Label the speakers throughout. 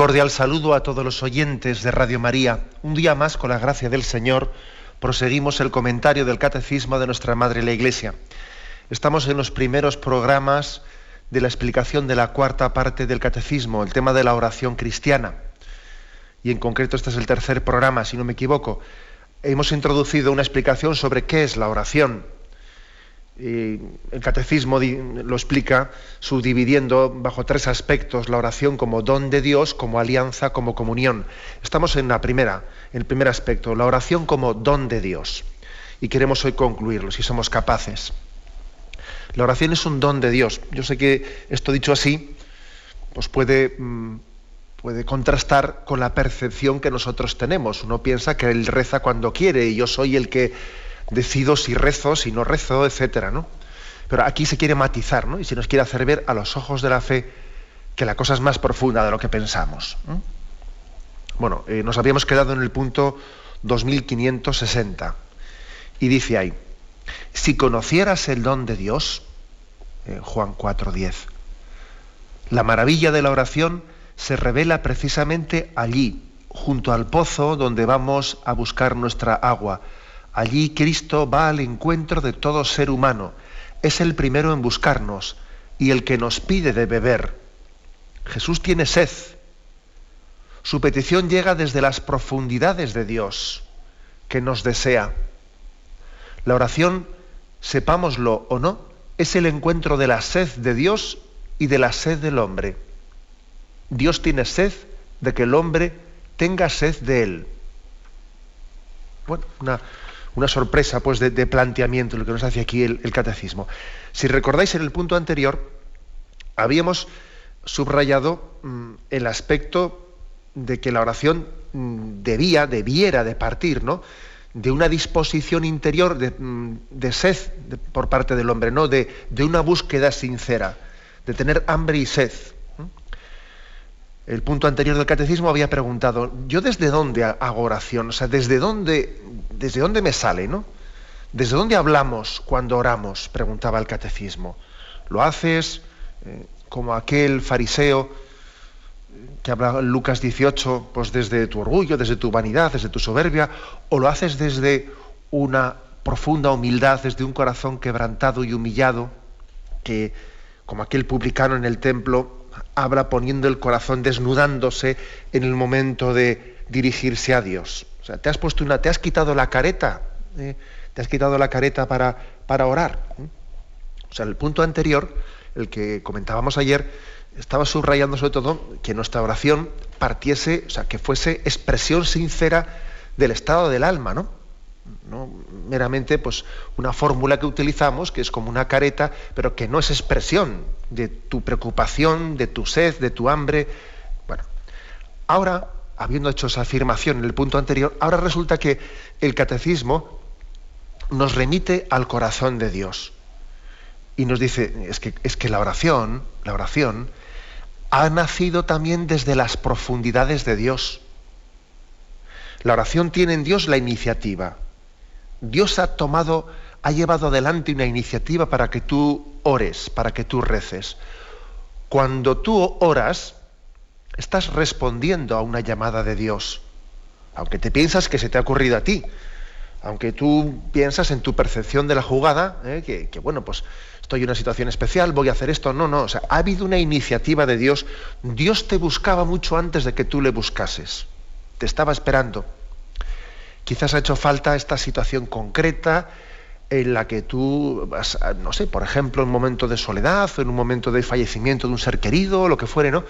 Speaker 1: Cordial saludo a todos los oyentes de Radio María. Un día más, con la gracia del Señor, proseguimos el comentario del Catecismo de nuestra Madre la Iglesia. Estamos en los primeros programas de la explicación de la cuarta parte del Catecismo, el tema de la oración cristiana. Y en concreto este es el tercer programa, si no me equivoco. Hemos introducido una explicación sobre qué es la oración, el catecismo lo explica subdividiendo bajo tres aspectos la oración como don de Dios, como alianza, como comunión. Estamos en la primera, el primer aspecto, la oración como don de Dios. Y queremos hoy concluirlo, si somos capaces. La oración es un don de Dios. Yo sé que esto dicho así, pues puede, mm, puede contrastar con la percepción que nosotros tenemos. Uno piensa que Él reza cuando quiere y yo soy el que decido si rezo, si no rezo, etcétera, ¿no? Pero aquí se quiere matizar, ¿no? Y se nos quiere hacer ver a los ojos de la fe que la cosa es más profunda de lo que pensamos. Bueno, eh, nos habíamos quedado en el punto 2560 y dice ahí, si conocieras el don de Dios, eh, Juan 4:10, la maravilla de la oración se revela precisamente allí, junto al pozo donde vamos a buscar nuestra agua Allí Cristo va al encuentro de todo ser humano. Es el primero en buscarnos y el que nos pide de beber. Jesús tiene sed. Su petición llega desde las profundidades de Dios, que nos desea. La oración, sepámoslo o no, es el encuentro de la sed de Dios y de la sed del hombre. Dios tiene sed de que el hombre tenga sed de él. Bueno, una, una sorpresa pues, de, planteamiento, lo que nos hace aquí el, catecismo. Si recordáis en el punto anterior, habíamos subrayado mm, el aspecto de que la oración mm, debía, debiera de partir, ¿no? de una disposición interior de, mm, sed por parte del hombre, no de, de, una búsqueda sincera, de tener hambre y sed el punto anterior del catecismo había preguntado, ¿yo desde dónde hago oración? O sea, ¿desde dónde, desde dónde me sale, no? ¿Desde dónde hablamos cuando oramos? Preguntaba el catecismo. ¿Lo haces eh, como aquel fariseo que hablaba en Lucas 18, pues desde tu orgullo, desde tu vanidad, desde tu soberbia, o lo haces desde una profunda humildad, desde un corazón quebrantado y humillado, que como aquel publicano en el templo habla poniendo el corazón, desnudándose en el momento de dirigirse a Dios. O sea, te has puesto una, te has quitado la careta, ¿eh? te has quitado la careta para, para orar. ¿eh? O sea, el punto anterior, el que comentábamos ayer, estaba subrayando sobre todo que nuestra oración partiese, o sea, que fuese expresión sincera del estado del alma, ¿no? No meramente pues, una fórmula que utilizamos, que es como una careta, pero que no es expresión de tu preocupación, de tu sed, de tu hambre. Bueno, ahora, habiendo hecho esa afirmación en el punto anterior, ahora resulta que el catecismo nos remite al corazón de Dios. Y nos dice, es que, es que la oración, la oración, ha nacido también desde las profundidades de Dios. La oración tiene en Dios la iniciativa. Dios ha tomado, ha llevado adelante una iniciativa para que tú ores, para que tú reces. Cuando tú oras, estás respondiendo a una llamada de Dios, aunque te piensas que se te ha ocurrido a ti, aunque tú piensas en tu percepción de la jugada, ¿eh? que, bueno, pues estoy en una situación especial, voy a hacer esto, no, no, o sea, ha habido una iniciativa de Dios, Dios te buscaba mucho antes de que tú le buscases, te estaba esperando. Quizás ha hecho falta esta situación concreta en la que tú, no sé, por ejemplo, en un momento de soledad, en un momento de fallecimiento de un ser querido, lo que fuere, ¿no?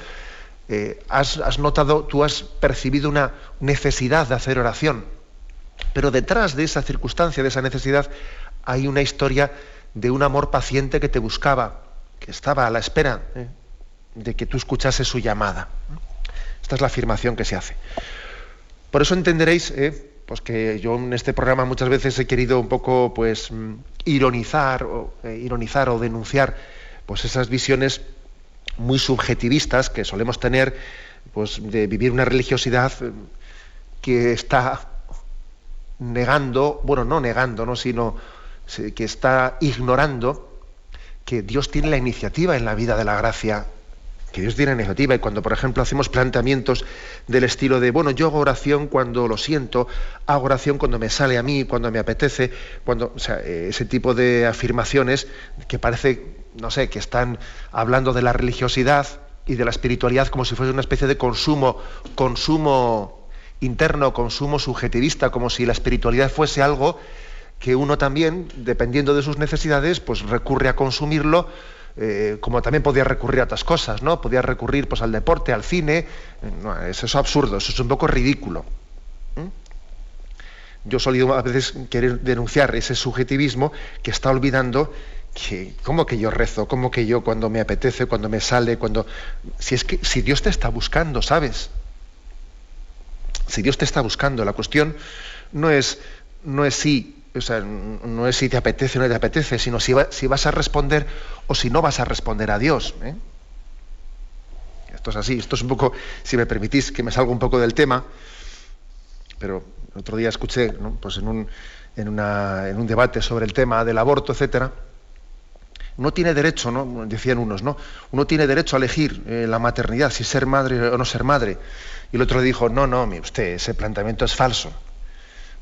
Speaker 1: Eh, has, notado, tú has percibido una necesidad de hacer oración. Pero detrás de esa circunstancia, de esa necesidad, hay una historia de un amor paciente que te buscaba, que estaba a la espera, ¿eh? de que tú escuchases su llamada. Esta es la afirmación que se hace. Por eso entenderéis eh, pues que yo en este programa muchas veces he querido un poco pues mm, ironizar o, eh, ironizar o denunciar pues esas visiones muy subjetivistas que solemos tener pues de vivir una religiosidad eh, que está negando, bueno, no negando, ¿no? sino que está ignorando que Dios tiene la iniciativa en la vida de la gracia, que Dios tiene la iniciativa. Y cuando, por ejemplo, hacemos planteamientos del estilo de, bueno, yo hago oración cuando lo siento, hago oración cuando me sale a mí, cuando me apetece, cuando, o sea, ese tipo de afirmaciones que parece, no sé, que están hablando de la religiosidad y de la espiritualidad como si fuese una especie de consumo, consumo interno, consumo subjetivista, como si la espiritualidad fuese algo que uno también, dependiendo de sus necesidades, pues recurre a consumirlo, eh, como también podía recurrir a otras cosas, ¿no? Podía recurrir pues, al deporte, al cine. eso es absurdo, eso es un poco ridículo. Yo he solido a veces querer denunciar ese subjetivismo que está olvidando que, ¿cómo que yo rezo? ¿Cómo que yo cuando me apetece, cuando me sale, cuando. Si es que si Dios te está buscando, ¿sabes? Si Dios te está buscando, la cuestión no es, no es si o sea, no es si te apetece o no te apetece, sino si, vas a responder o si no vas a responder a Dios. ¿eh? Esto es así, esto es un poco, si me permitís que me salga un poco del tema, pero otro día escuché pues en, un, en, una, en, un, debate sobre el tema del aborto, etcétera. Uno tiene derecho, ¿no? decían unos, ¿no? Uno tiene derecho a elegir eh, la maternidad, si ser madre o no ser madre. Y el otro dijo, no, no, usted, ese planteamiento es falso.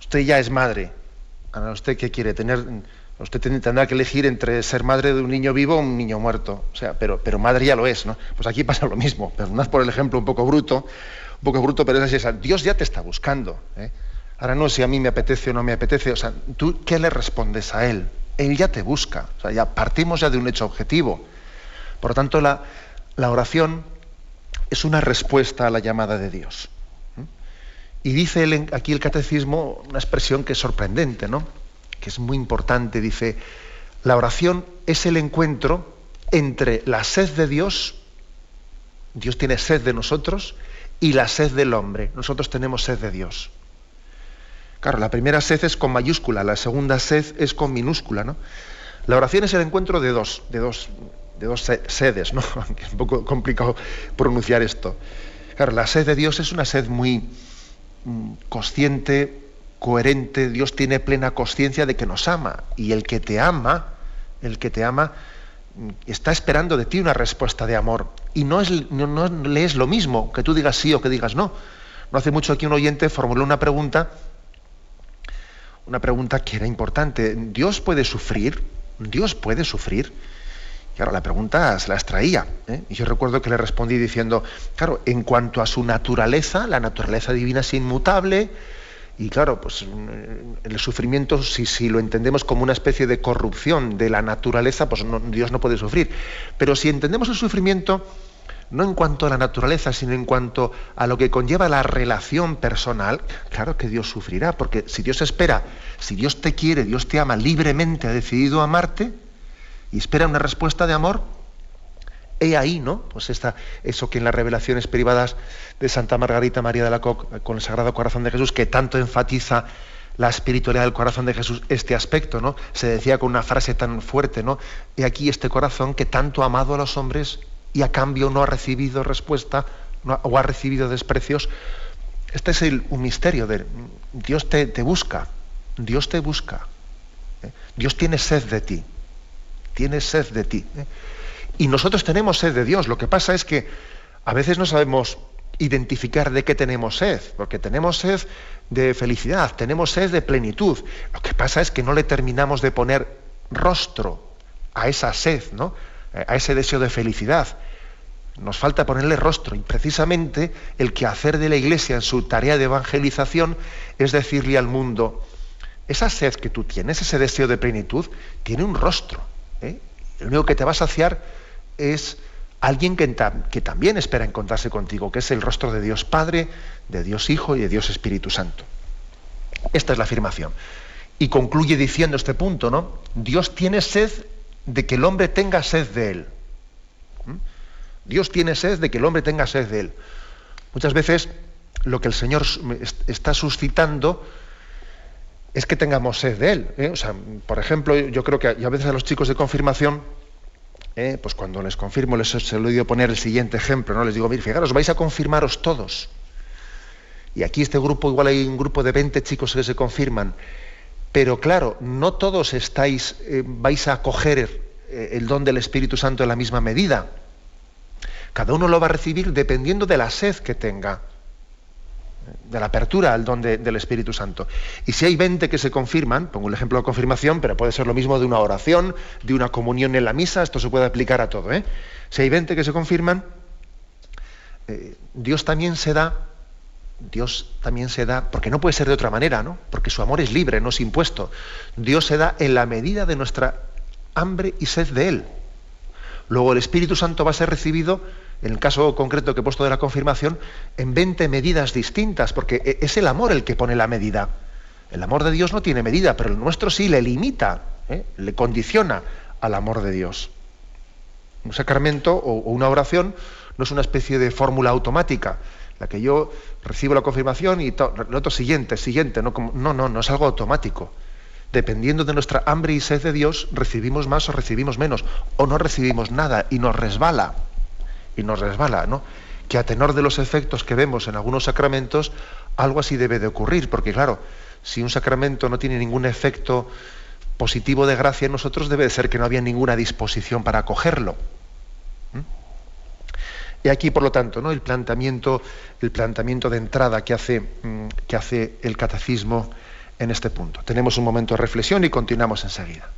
Speaker 1: Usted ya es madre, Ahora, ¿usted qué quiere? Tener, usted tendrá que elegir entre ser madre de un niño vivo o un niño muerto. O sea, pero, pero madre ya lo es, ¿no? Pues aquí pasa lo mismo. Perdonad por el ejemplo un poco bruto, un poco bruto, pero es así. Dios ya te está buscando. ¿eh? Ahora no si a mí me apetece o no me apetece. O sea, ¿tú qué le respondes a Él? Él ya te busca. O sea, ya partimos ya de un hecho objetivo. Por lo tanto, la oración es una respuesta a la llamada de Dios. Y dice aquí el catecismo una expresión que es sorprendente, ¿no? que es muy importante. Dice, la oración es el encuentro entre la sed de Dios, Dios tiene sed de nosotros, y la sed del hombre. Nosotros tenemos sed de Dios. Claro, la primera sed es con mayúscula, la segunda sed es con minúscula, ¿no? La oración es el encuentro de dos, de dos, de dos sedes, ¿no? Aunque es un poco complicado pronunciar esto. Claro, la sed de Dios es una sed muy, consciente, coherente, Dios tiene plena conciencia de que nos ama. Y el que te ama, el que te ama, mm, está esperando de ti una respuesta de amor. Y no, es, no, le es lo mismo que tú digas sí o que digas no. No hace mucho aquí un oyente formuló una pregunta, una pregunta que era importante. ¿Dios puede sufrir? ¿Dios puede sufrir? Claro, la pregunta se la extraía. ¿eh? Y yo recuerdo que le respondí diciendo, claro, en cuanto a su naturaleza, la naturaleza divina es inmutable, y claro, pues mm, el sufrimiento, si, si lo entendemos como una especie de corrupción de la naturaleza, pues Dios no puede sufrir. Pero si entendemos el sufrimiento no en cuanto a la naturaleza, sino en cuanto a lo que conlleva la relación personal, claro que Dios sufrirá, porque si Dios espera, si Dios te quiere, Dios te ama libremente, ha decidido amarte, y espera una respuesta de amor, he ahí, ¿no? Pues esta, eso que en las revelaciones privadas de Santa Margarita María de la Coque, con el Sagrado Corazón de Jesús, que tanto enfatiza la espiritualidad del corazón de Jesús, este aspecto, ¿no? Se decía con una frase tan fuerte, ¿no? He aquí este corazón que tanto ha amado a los hombres y a cambio no ha recibido respuesta o ha recibido desprecios. Este es el, un misterio de Dios te, te busca, Dios te busca, ¿eh? Dios tiene sed de ti tiene sed de ti. ¿eh? Y nosotros tenemos sed de Dios. Lo que pasa es que a veces no sabemos identificar de qué tenemos sed, porque tenemos sed de felicidad, tenemos sed de plenitud. Lo que pasa es que no le terminamos de poner rostro a esa sed, ¿no? a ese deseo de felicidad. Nos falta ponerle rostro y precisamente el que hacer de la Iglesia en su tarea de evangelización es decirle al mundo, esa sed que tú tienes, ese deseo de plenitud, tiene un rostro. ¿Eh? El único que te va a saciar es alguien que, que, también espera encontrarse contigo, que es el rostro de Dios Padre, de Dios Hijo y de Dios Espíritu Santo. Esta es la afirmación. Y concluye diciendo este punto, ¿no? Dios tiene sed de que el hombre tenga sed de él. ¿Mm? Dios tiene sed de que el hombre tenga sed de él. Muchas veces lo que el Señor está suscitando es que tengamos sed de Él. ¿eh? O sea, por ejemplo, yo creo que a veces a los chicos de confirmación, ¿eh? pues cuando les confirmo, les se lo poner el siguiente ejemplo, ¿no? Les digo, mire, fijaros, vais a confirmaros todos. Y aquí este grupo, igual hay un grupo de 20 chicos que se confirman. Pero claro, no todos estáis, eh, vais a coger el don del Espíritu Santo en la misma medida. Cada uno lo va a recibir dependiendo de la sed que tenga de la apertura al don del Espíritu Santo. Y si hay 20 que se confirman, pongo un ejemplo de confirmación, pero puede ser lo mismo de una oración, de una comunión en la misa, esto se puede aplicar a todo. ¿eh? Si hay 20 que se confirman, eh, Dios también se da, Dios también se da, porque no puede ser de otra manera, ¿no? Porque su amor es libre, no es impuesto. Dios se da en la medida de nuestra hambre y sed de Él. Luego el Espíritu Santo va a ser recibido en el caso concreto que he puesto de la confirmación, en 20 medidas distintas, porque e, es el amor el que pone la medida. El amor de Dios no tiene medida, pero el nuestro sí le limita, ¿eh? le condiciona al amor de Dios. Un sacramento o, una oración no es una especie de fórmula automática, la que yo recibo la confirmación y el otro siguiente, siguiente, no, no, no, no es algo automático. Dependiendo de nuestra hambre y sed de Dios, recibimos más o recibimos menos, o no recibimos nada y nos resbala y nos resbala, ¿no? Que a tenor de los efectos que vemos en algunos sacramentos, algo así debe de ocurrir, porque claro, si un sacramento no tiene ningún efecto positivo de gracia en nosotros, debe de ser que no había ninguna disposición para acogerlo. Y aquí, por lo tanto, ¿no? el, planteamiento, el planteamiento de entrada que hace, mm, que hace el catecismo en este punto. Tenemos un momento de reflexión y continuamos enseguida.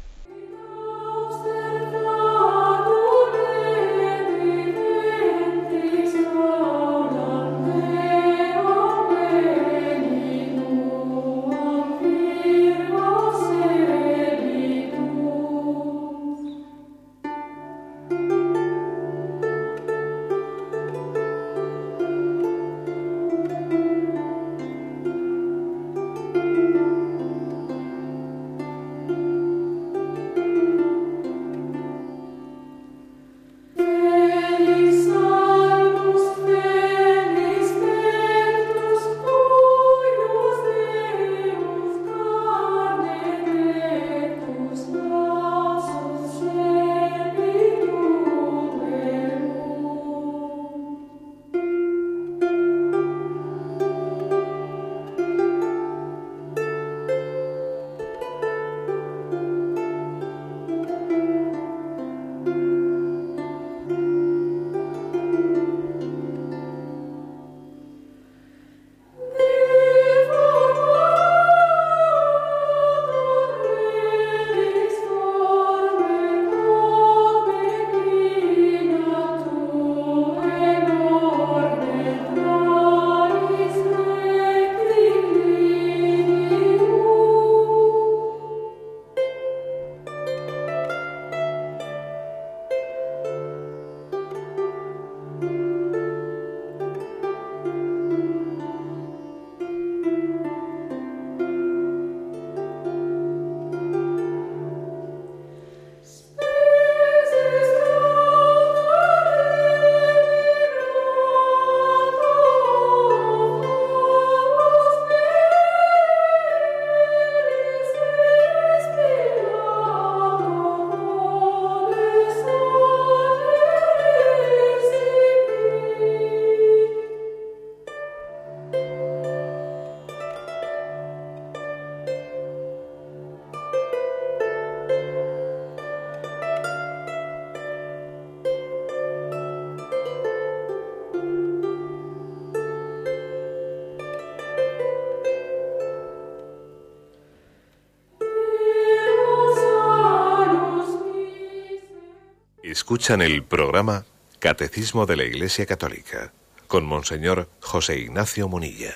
Speaker 2: Escuchan el programa Catecismo de la Iglesia Católica con Monseñor José Ignacio Munilla.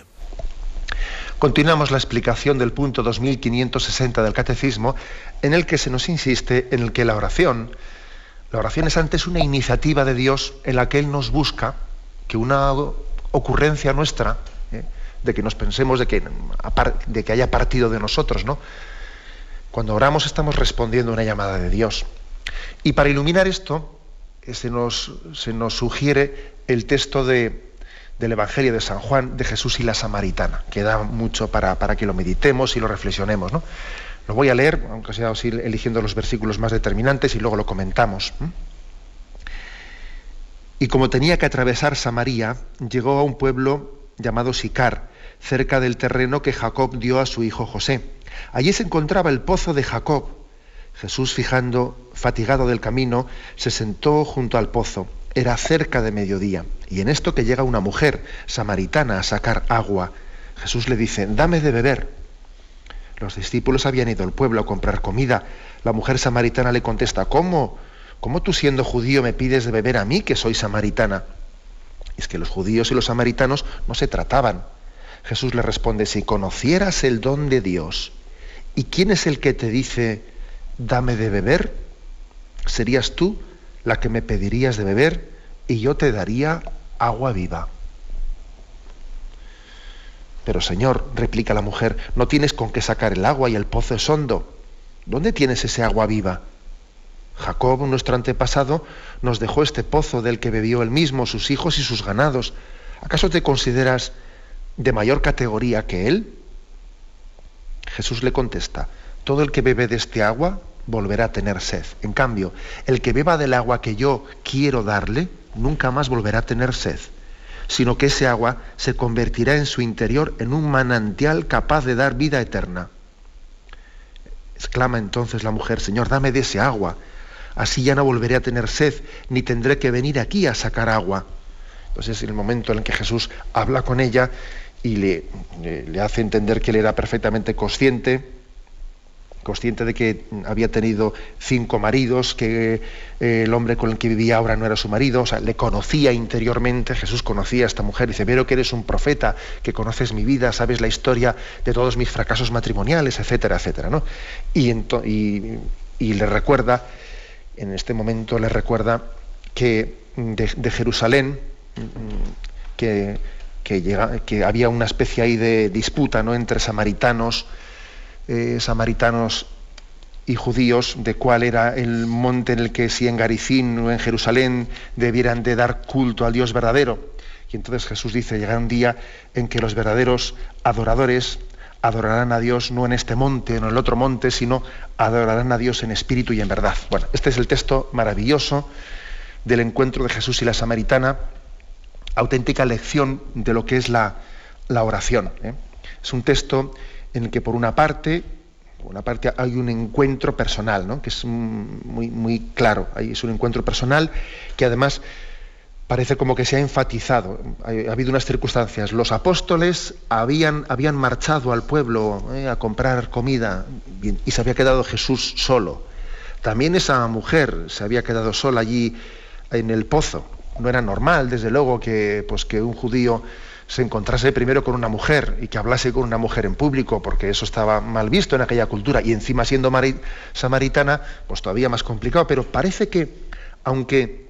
Speaker 1: Continuamos la explicación del punto 2560 del Catecismo, en el que se nos insiste en el que la oración, la oración es antes una iniciativa de Dios en la que Él nos busca, que una ocurrencia nuestra, ¿eh? de que nos pensemos de que, de que haya partido de nosotros, ¿no? Cuando oramos estamos respondiendo a una llamada de Dios. Y para iluminar esto, se nos, se nos sugiere el texto de, del Evangelio de San Juan de Jesús y la Samaritana, que da mucho para, para que lo meditemos y lo reflexionemos. ¿no? Lo voy a leer, aunque sea así eligiendo los versículos más determinantes y luego lo comentamos. Y como tenía que atravesar Samaria, llegó a un pueblo llamado Sicar, cerca del terreno que Jacob dio a su hijo José. Allí se encontraba el pozo de Jacob. Jesús, fijando, fatigado del camino, se sentó junto al pozo. Era cerca de mediodía, y en esto que llega una mujer samaritana a sacar agua, Jesús le dice, dame de beber. Los discípulos habían ido al pueblo a comprar comida. La mujer samaritana le contesta, ¿cómo? ¿Cómo tú siendo judío me pides de beber a mí que soy samaritana? Es que los judíos y los samaritanos no se trataban. Jesús le responde, si conocieras el don de Dios, ¿y quién es el que te dice, dame de beber? Serías tú la que me pedirías de beber y yo te daría agua viva. Pero Señor, replica la mujer, no tienes con qué sacar el agua y el pozo es hondo. ¿Dónde tienes ese agua viva? Jacob, nuestro antepasado, nos dejó este pozo del que bebió él mismo, sus hijos y sus ganados. ¿Acaso te consideras de mayor categoría que él? Jesús le contesta, todo el que bebe de este agua volverá a tener sed. En cambio, el que beba del agua que yo quiero darle, nunca más volverá a tener sed, sino que ese agua se convertirá en su interior en un manantial capaz de dar vida eterna. Exclama entonces la mujer, Señor, dame de ese agua, así ya no volveré a tener sed, ni tendré que venir aquí a sacar agua. Entonces es el momento en el que Jesús habla con ella y le, le hace entender que él era perfectamente consciente consciente de que había tenido cinco maridos, que eh, el hombre con el que vivía ahora no era su marido, o sea, le conocía interiormente, Jesús conocía a esta mujer, dice, veo que eres un profeta, que conoces mi vida, sabes la historia de todos mis fracasos matrimoniales, etcétera, etcétera, ¿no? Y, y, le recuerda, en este momento le recuerda que de, Jerusalén, que, que, que había una especie ahí de disputa ¿no? entre samaritanos, eh, samaritanos y judíos de cuál era el monte en el que si en Garicín o en Jerusalén debieran de dar culto al Dios verdadero. Y entonces Jesús dice, llegará un día en que los verdaderos adoradores adorarán a Dios no en este monte o en el otro monte, sino adorarán a Dios en espíritu y en verdad. Bueno, este es el texto maravilloso del encuentro de Jesús y la samaritana, auténtica lección de lo que es la, oración. ¿eh? Es un texto en el que por una parte, una parte hay un encuentro personal, ¿no? que es muy, muy claro, es un encuentro personal que además parece como que se ha enfatizado. Ha, habido unas circunstancias. Los apóstoles habían, habían marchado al pueblo ¿eh? a comprar comida y se había quedado Jesús solo. También esa mujer se había quedado sola allí en el pozo. No era normal, desde luego, que, pues, que un judío se encontrase primero con una mujer y que hablase con una mujer en público, porque eso estaba mal visto en aquella cultura, y encima siendo samaritana, pues todavía más complicado. Pero parece que, aunque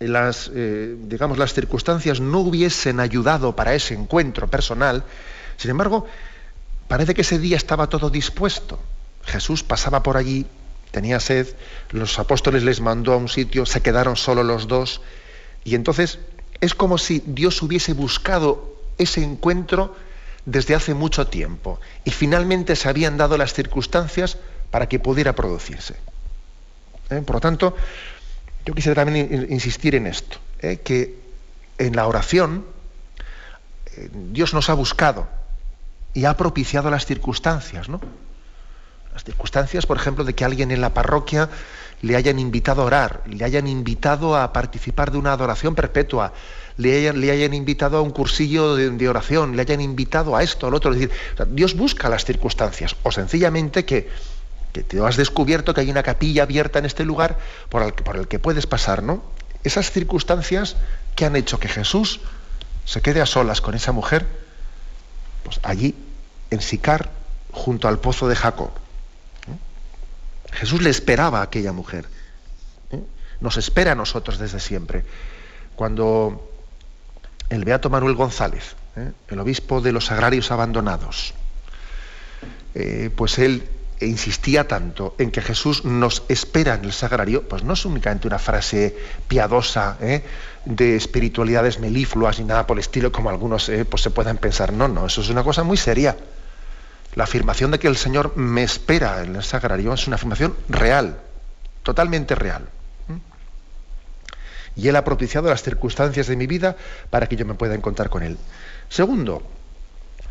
Speaker 1: las, eh, digamos, las circunstancias no hubiesen ayudado para ese encuentro personal, sin embargo, parece que ese día estaba todo dispuesto. Jesús pasaba por allí, tenía sed, los apóstoles les mandó a un sitio, se quedaron solo los dos, y entonces es como si Dios hubiese buscado ese encuentro desde hace mucho tiempo y finalmente se habían dado las circunstancias para que pudiera producirse. ¿Eh? Por lo tanto, yo quisiera también insistir en esto, ¿eh? que en la oración eh, Dios nos ha buscado y ha propiciado las circunstancias, ¿no? Las circunstancias, por ejemplo, de que alguien en la parroquia le hayan invitado a orar, le hayan invitado a participar de una adoración perpetua, le hayan, invitado a un cursillo de, oración, le hayan invitado a esto, al otro. Es decir, Dios busca las circunstancias, o sencillamente que, que, te has descubierto que hay una capilla abierta en este lugar por el, por el que puedes pasar, ¿no? Esas circunstancias que han hecho que Jesús se quede a solas con esa mujer, pues allí, en Sicar, junto al pozo de Jacob. Jesús le esperaba a aquella mujer. ¿eh? Nos espera a nosotros desde siempre. Cuando el beato Manuel González, ¿eh? el obispo de los agrarios abandonados, eh, pues él insistía tanto en que Jesús nos espera en el sagrario, pues no es únicamente una frase piadosa ¿eh? de espiritualidades melifluas ni nada por el estilo, como algunos pues se puedan pensar. No, no, eso es una cosa muy seria. La afirmación de que el Señor me espera en el sagrario es una afirmación real, totalmente real. Y Él ha propiciado las circunstancias de mi vida para que yo me pueda encontrar con Él. Segundo,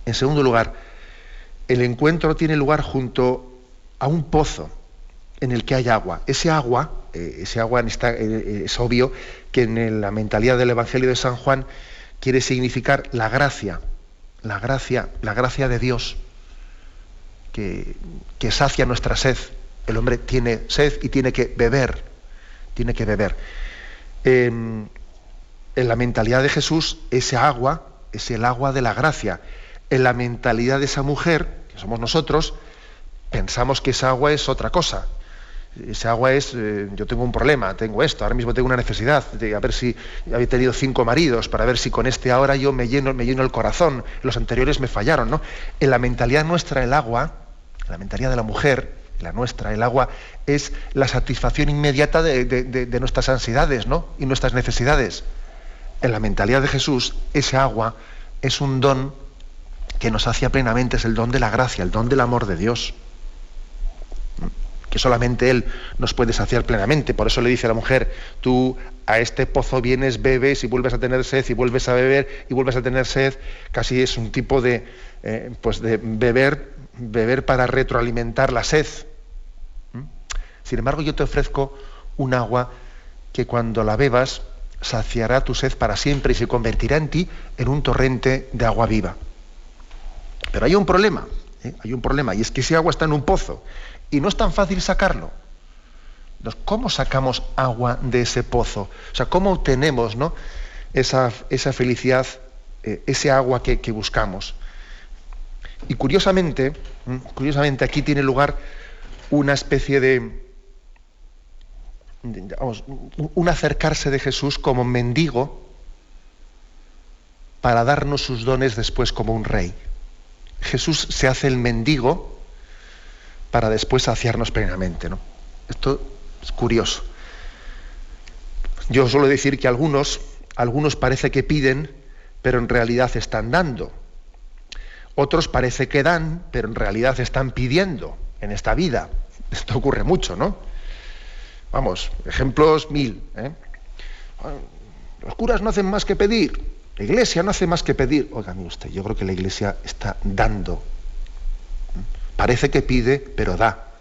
Speaker 1: en segundo lugar, el encuentro tiene lugar junto a un pozo en el que hay agua. Ese agua, eh, ese agua eh, es obvio que en la mentalidad del Evangelio de San Juan quiere significar la gracia, la gracia, la gracia de Dios que, sacia nuestra sed. El hombre tiene sed y tiene que beber, tiene que beber. en la mentalidad de Jesús, ese agua es el agua de la gracia. En la mentalidad de esa mujer, que somos nosotros, pensamos que esa agua es otra cosa. Esa agua es, eh, yo tengo un problema, tengo esto, ahora mismo tengo una necesidad, de a ver si había tenido cinco maridos, para ver si con este ahora yo me lleno, me el corazón, los anteriores me fallaron, ¿no? En la mentalidad nuestra el agua, en la mentalidad de la mujer, la nuestra, el agua es la satisfacción inmediata de, nuestras ansiedades, ¿no? Y nuestras necesidades. En la mentalidad de Jesús, ese agua es un don que nos hacia plenamente, es el don de la gracia, el don del amor de Dios que solamente Él nos puede saciar plenamente. Por eso le dice a la mujer, tú a este pozo vienes, bebes y vuelves a tener sed y vuelves a beber y vuelves a tener sed. Casi es un tipo de, eh, pues de beber, beber para retroalimentar la sed. ¿Mm? Sin embargo, yo te ofrezco un agua que cuando la bebas saciará tu sed para siempre y se convertirá en ti en un torrente de agua viva. Pero hay un problema, ¿eh? hay un problema, y es que ese agua está en un pozo y no es tan fácil sacarlo. ¿Cómo sacamos agua de ese pozo? O sea, ¿cómo obtenemos ¿no? esa, esa felicidad, eh, ese agua que, buscamos? Y curiosamente, curiosamente aquí tiene lugar una especie de, vamos, un acercarse de Jesús como mendigo para darnos sus dones después como un rey. Jesús se hace el mendigo para después saciarnos plenamente. ¿no? Esto es curioso. Yo suelo decir que algunos, algunos parece que piden, pero en realidad están dando. Otros parece que dan, pero en realidad están pidiendo en esta vida. Esto ocurre mucho, ¿no? Vamos, ejemplos mil. ¿eh? Los curas no hacen más que pedir. La iglesia no hace más que pedir. Oiga, usted, yo creo que la iglesia está dando Parece que pide, pero da.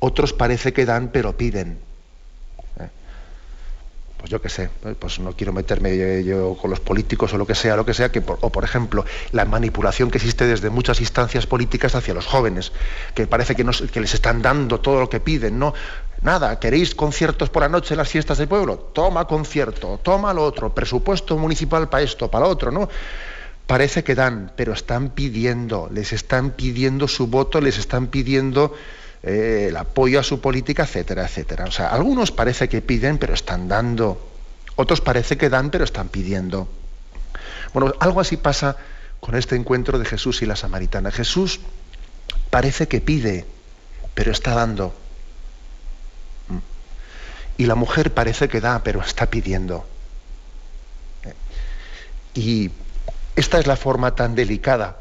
Speaker 1: Otros parece que dan, pero piden. ¿Eh? Pues yo qué sé, ¿eh? pues no quiero meterme yo con los políticos o lo que sea, lo que sea, que o por ejemplo, la manipulación que existe desde muchas instancias políticas hacia los jóvenes, que parece que, les están dando todo lo que piden, ¿no? Nada, ¿queréis conciertos por la noche en las fiestas del pueblo? Toma concierto, toma lo otro, presupuesto municipal para esto, para lo otro, ¿no? Parece que dan, pero están pidiendo, les están pidiendo su voto, les están pidiendo eh, el apoyo a su política, etcétera, etcétera. O sea, algunos parece que piden, pero están dando. Otros parece que dan, pero están pidiendo. Bueno, algo así pasa con este encuentro de Jesús y la samaritana. Jesús parece que pide, pero está dando. Y la mujer parece que da, pero está pidiendo. Y esta es la forma tan delicada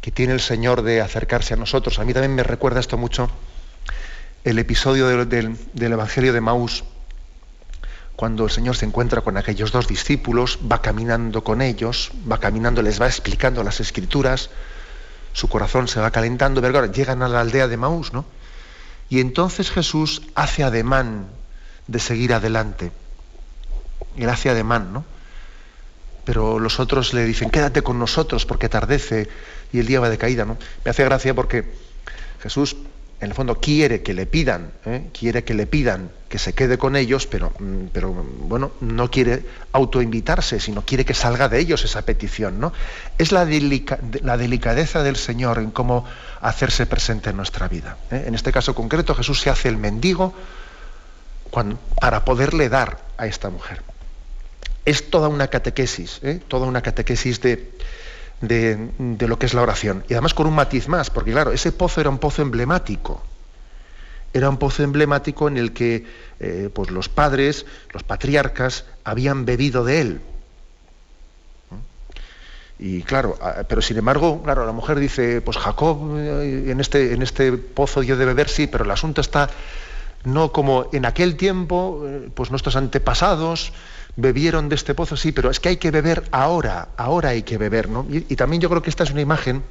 Speaker 1: que tiene el Señor de acercarse a nosotros. A mí también me recuerda esto mucho el episodio del, Evangelio de Maús, cuando el Señor se encuentra con aquellos dos discípulos, va caminando con ellos, va caminando, les va explicando las escrituras, su corazón se va calentando, pero llegan a la aldea de Maús, ¿no? Y entonces Jesús hace ademán de seguir adelante. Él hace ademán, ¿no? Pero los otros le dicen, quédate con nosotros porque tardece y el día va de caída. ¿no? Me hace gracia porque Jesús, en el fondo, quiere que le pidan, ¿eh? quiere que le pidan que se quede con ellos, pero, mm, pero bueno, no quiere autoinvitarse, sino quiere que salga de ellos esa petición. ¿no? Es la, delicadeza del Señor en cómo hacerse presente en nuestra vida. ¿eh? En este caso concreto, Jesús se hace el mendigo para poderle dar a esta mujer es toda una catequesis, ¿eh? toda una catequesis de, de, lo que es la oración. Y además con un matiz más, porque claro, ese pozo era un pozo emblemático. Era un pozo emblemático en el que eh, pues los padres, los patriarcas, habían bebido de él. Y claro, pero sin embargo, claro, la mujer dice, pues Jacob eh, en este, en este pozo dio de beber, sí, pero el asunto está no como en aquel tiempo, pues nuestros antepasados bebieron de este pozo, sí, pero es que hay que beber ahora, ahora hay que beber, ¿no? Y, también yo creo que esta es una imagen,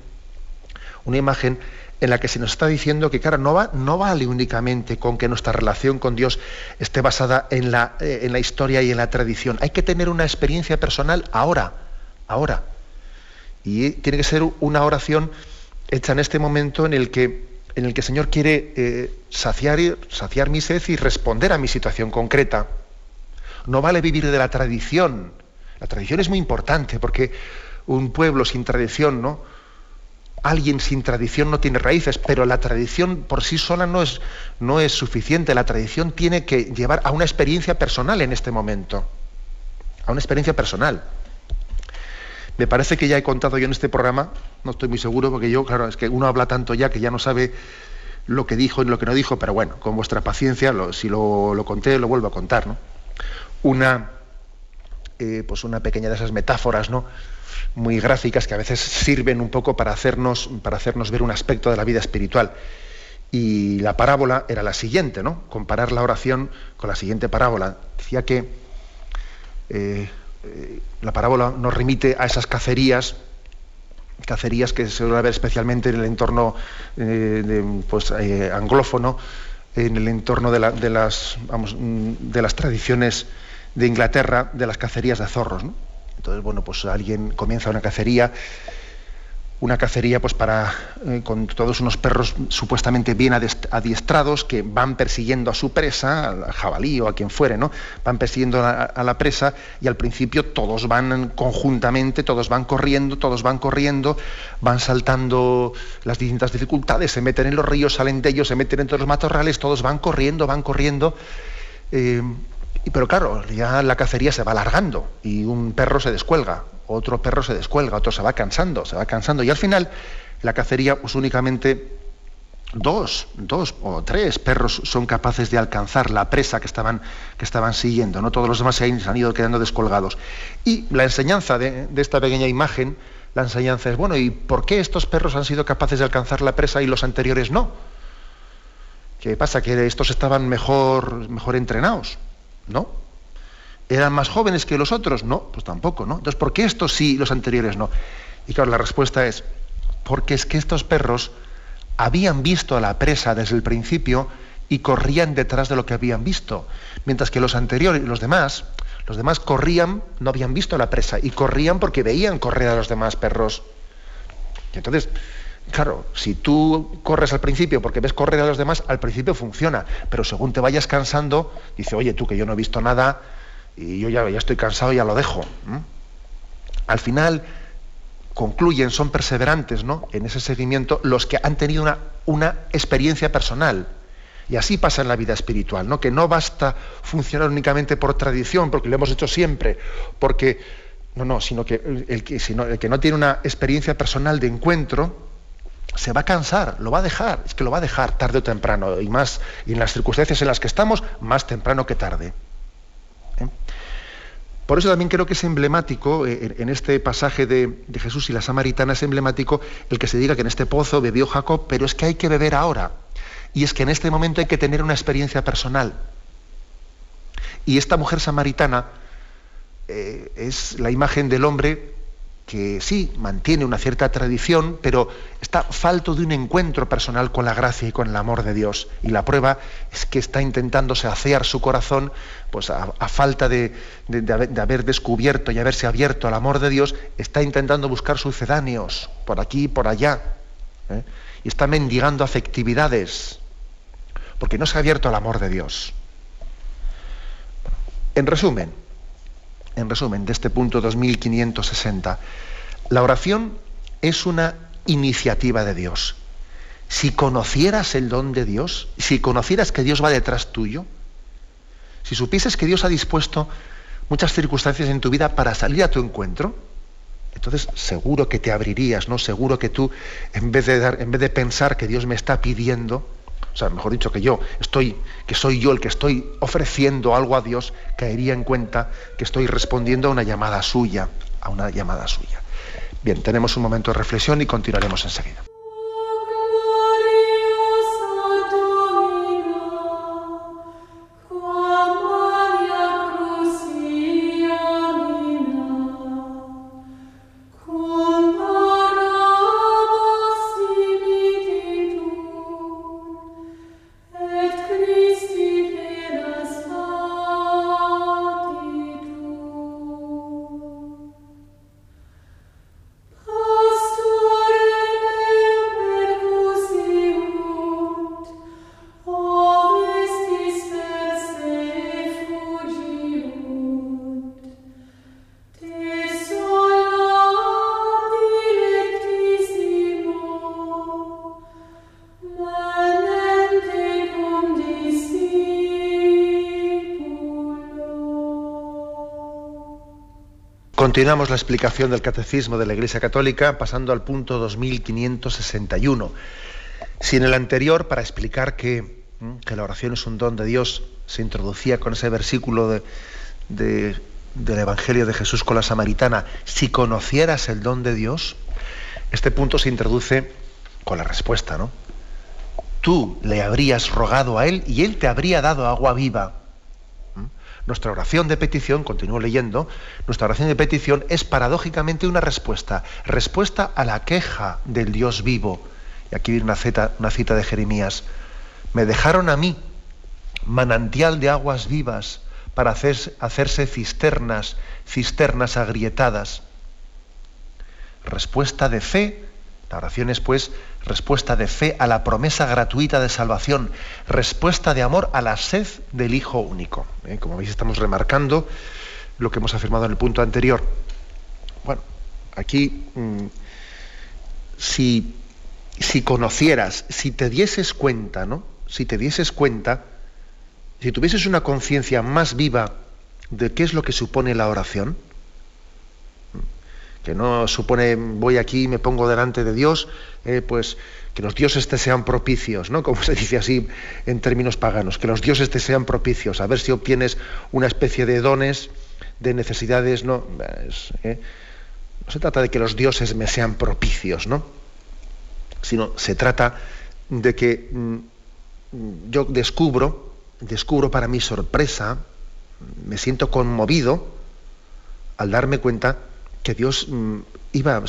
Speaker 1: una imagen en la que se nos está diciendo que, claro, no, va, no vale únicamente con que nuestra relación con Dios esté basada en la, eh, en la historia y en la tradición. Hay que tener una experiencia personal ahora, ahora. Y tiene que ser una oración hecha en este momento en el que, en el, que Señor quiere eh, saciar, saciar mi sed y responder a mi situación concreta. No vale vivir de la tradición. La tradición es muy importante porque un pueblo sin tradición, ¿no? Alguien sin tradición no tiene raíces, pero la tradición por sí sola no es, no es suficiente. La tradición tiene que llevar a una experiencia personal en este momento. A una experiencia personal. Me parece que ya he contado yo en este programa, no estoy muy seguro, porque yo, claro, es que uno habla tanto ya que ya no sabe lo que dijo y lo que no dijo, pero bueno, con vuestra paciencia, si lo, lo conté, lo vuelvo a contar, ¿no? Una, eh, pues una pequeña de esas metáforas, ¿no? muy gráficas que a veces sirven un poco para hacernos, para hacernos ver un aspecto de la vida espiritual. Y la parábola era la siguiente, ¿no? Comparar la oración con la siguiente parábola. Decía que eh, eh, la parábola nos remite a esas cacerías, cacerías que se suele ver especialmente en el entorno pues, anglófono, en el entorno de, de, las, vamos, de las tradiciones de Inglaterra de las cacerías de zorros. Entonces, bueno, pues alguien comienza una cacería, una cacería pues para eh, con todos unos perros supuestamente bien adiestrados que van persiguiendo a su presa, al jabalí o a quien fuere, ¿no? Van persiguiendo a, la presa y al principio todos van conjuntamente, todos van corriendo, todos van corriendo, van saltando las distintas dificultades, se meten en los ríos, salen de ellos, se meten entre los matorrales, todos van corriendo, van corriendo. Eh, pero claro, ya la cacería se va alargando y un perro se descuelga, otro perro se descuelga, otro se va cansando, se va cansando y al final la cacería pues únicamente dos, dos o tres perros son capaces de alcanzar la presa que estaban, que estaban siguiendo, no todos los demás se han, ido quedando descolgados. Y la enseñanza de, de esta pequeña imagen, la enseñanza es, bueno, ¿y por qué estos perros han sido capaces de alcanzar la presa y los anteriores no? ¿Qué pasa? ¿Que estos estaban mejor, mejor entrenados? No. ¿Eran más jóvenes que los otros? No, pues tampoco, ¿no? Entonces, ¿por qué estos sí y los anteriores no? Y claro, la respuesta es, porque es que estos perros habían visto a la presa desde el principio y corrían detrás de lo que habían visto, mientras que los anteriores, los demás, los demás corrían, no habían visto a la presa y corrían porque veían correr a los demás perros. Y entonces, Claro, si tú corres al principio porque ves correr a los demás, al principio funciona, pero según te vayas cansando, dice, oye, tú que yo no he visto nada y yo ya, ya estoy cansado, ya lo dejo. Al final concluyen, son perseverantes ¿no? en ese seguimiento los que han tenido una, una experiencia personal. Y así pasa en la vida espiritual, ¿no? que no basta funcionar únicamente por tradición, porque lo hemos hecho siempre, porque no, no, sino que el que, sino el que no tiene una experiencia personal de encuentro, se va a cansar, lo va a dejar, es que lo va a dejar tarde o temprano, y más, y en las circunstancias en las que estamos, más temprano que tarde. ¿Eh? Por eso también creo que es emblemático, eh, en este pasaje de, Jesús y la samaritana, es emblemático el que se diga que en este pozo bebió Jacob, pero es que hay que beber ahora. Y es que en este momento hay que tener una experiencia personal. Y esta mujer samaritana eh, es la imagen del hombre que sí, mantiene una cierta tradición, pero está falto de un encuentro personal con la gracia y con el amor de Dios. Y la prueba es que está intentando saciar su corazón, pues a, falta de, haber, descubierto y haberse abierto al amor de Dios, está intentando buscar sucedáneos por aquí y por allá. ¿eh? Y está mendigando afectividades, porque no se ha abierto al amor de Dios. En resumen, en resumen, de este punto 2560. La oración es una iniciativa de Dios. Si conocieras el don de Dios, si conocieras que Dios va detrás tuyo, si supieses que Dios ha dispuesto muchas circunstancias en tu vida para salir a tu encuentro, entonces seguro que te abrirías, ¿no? Seguro que tú, en vez de en vez de pensar que Dios me está pidiendo, o sea, mejor dicho, que yo estoy, que soy yo el que estoy ofreciendo algo a Dios, caería en cuenta que estoy respondiendo a una llamada suya, a una llamada suya. Bien, tenemos un momento de reflexión y continuaremos enseguida. Continuamos la explicación del Catecismo de la Iglesia Católica pasando al punto 2561. Si en el anterior, para explicar que, la oración es un don de Dios, se introducía con ese versículo del Evangelio de Jesús con la Samaritana, si conocieras el don de Dios, este punto se introduce con la respuesta, ¿no? Tú le habrías rogado a Él y Él te habría dado agua viva. Nuestra oración de petición, continúo leyendo, nuestra oración de petición es paradójicamente una respuesta, respuesta a la queja del Dios vivo. Y aquí viene una cita, una cita de Jeremías. Me dejaron a mí manantial de aguas vivas para hacerse cisternas, cisternas agrietadas. Respuesta de fe la oración es, pues, respuesta de fe a la promesa gratuita de salvación, respuesta de amor a la sed del Hijo único. ¿eh? Como veis, estamos remarcando lo que hemos afirmado en el punto anterior. Bueno, aquí, mm, si, si conocieras, si te dieses cuenta, ¿no? Si te dieses cuenta, si tuvieses una conciencia más viva de qué es lo que supone la oración, que no supone voy aquí y me pongo delante de Dios, eh, pues que los dioses te sean propicios, ¿no? Como se dice así en términos paganos, que los dioses te sean propicios, a ver si obtienes una especie de dones, de necesidades, no, eh, no se trata de que los dioses me sean propicios, ¿no? Sino se trata de que mm, yo descubro, descubro para mi sorpresa, me siento conmovido al darme cuenta que Dios mm, iba,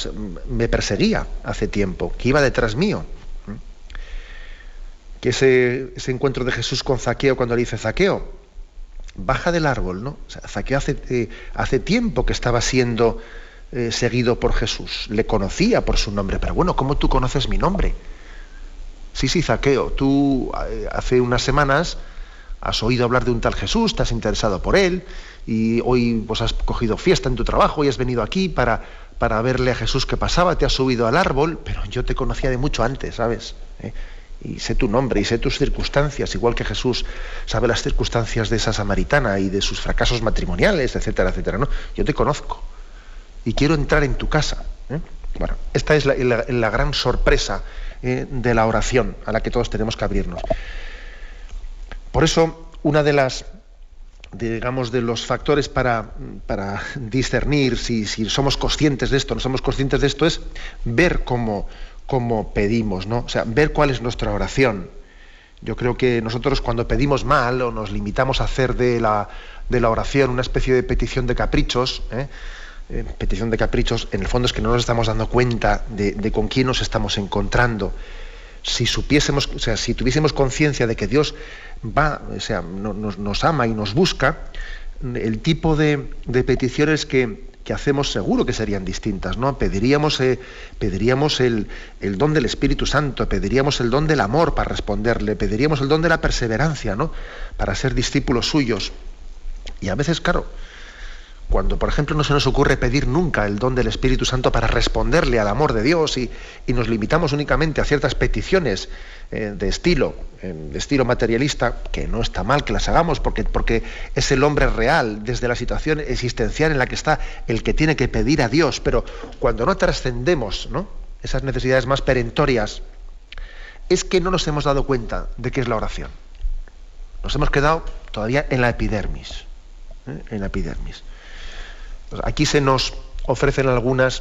Speaker 1: me perseguía hace tiempo, que iba detrás mío. Que ese, encuentro de Jesús con Zaqueo cuando le dice, Zaqueo, baja del árbol, ¿no? Zaqueo hace, eh, hace, tiempo que estaba siendo eh, seguido por Jesús, le conocía por su nombre, pero bueno, ¿cómo tú conoces mi nombre? Sí, sí, Zaqueo, tú eh, hace unas semanas has oído hablar de un tal Jesús, te has interesado por él, y hoy pues, has cogido fiesta en tu trabajo y has venido aquí para, para verle a Jesús que pasaba, te has subido al árbol, pero yo te conocía de mucho antes, ¿sabes? ¿Eh? Y sé tu nombre y sé tus circunstancias, igual que Jesús sabe las circunstancias de esa samaritana y de sus fracasos matrimoniales, etcétera, etcétera. ¿no? Yo te conozco y quiero entrar en tu casa. ¿eh? Bueno, esta es la, gran sorpresa ¿eh? de la oración a la que todos tenemos que abrirnos. Por eso, una de las digamos, de los factores para, discernir si, somos conscientes de esto, no somos conscientes de esto, es ver cómo, cómo pedimos, ¿no? O sea, ver cuál es nuestra oración. Yo creo que nosotros cuando pedimos mal o nos limitamos a hacer de la, de la oración una especie de petición de caprichos, ¿eh? Eh, petición de caprichos, en el fondo es que no nos estamos dando cuenta de, de con quién nos estamos encontrando si supiésemos, o sea, si tuviésemos conciencia de que Dios va, o sea, nos, ama y nos busca, el tipo de, peticiones que, hacemos seguro que serían distintas, ¿no? Pediríamos, eh, pediríamos el, don del Espíritu Santo, pediríamos el don del amor para responderle, pediríamos el don de la perseverancia, ¿no? Para ser discípulos suyos. Y a veces, claro, cuando, por ejemplo, no se nos ocurre pedir nunca el don del Espíritu Santo para responderle al amor de Dios y, nos limitamos únicamente a ciertas peticiones eh, de estilo, de estilo materialista, que no está mal que las hagamos porque, porque es el hombre real desde la situación existencial en la que está el que tiene que pedir a Dios, pero cuando no trascendemos ¿no? esas necesidades más perentorias, es que no nos hemos dado cuenta de qué es la oración. Nos hemos quedado todavía en la epidermis. ¿eh? En la epidermis. Pues aquí se nos ofrecen algunos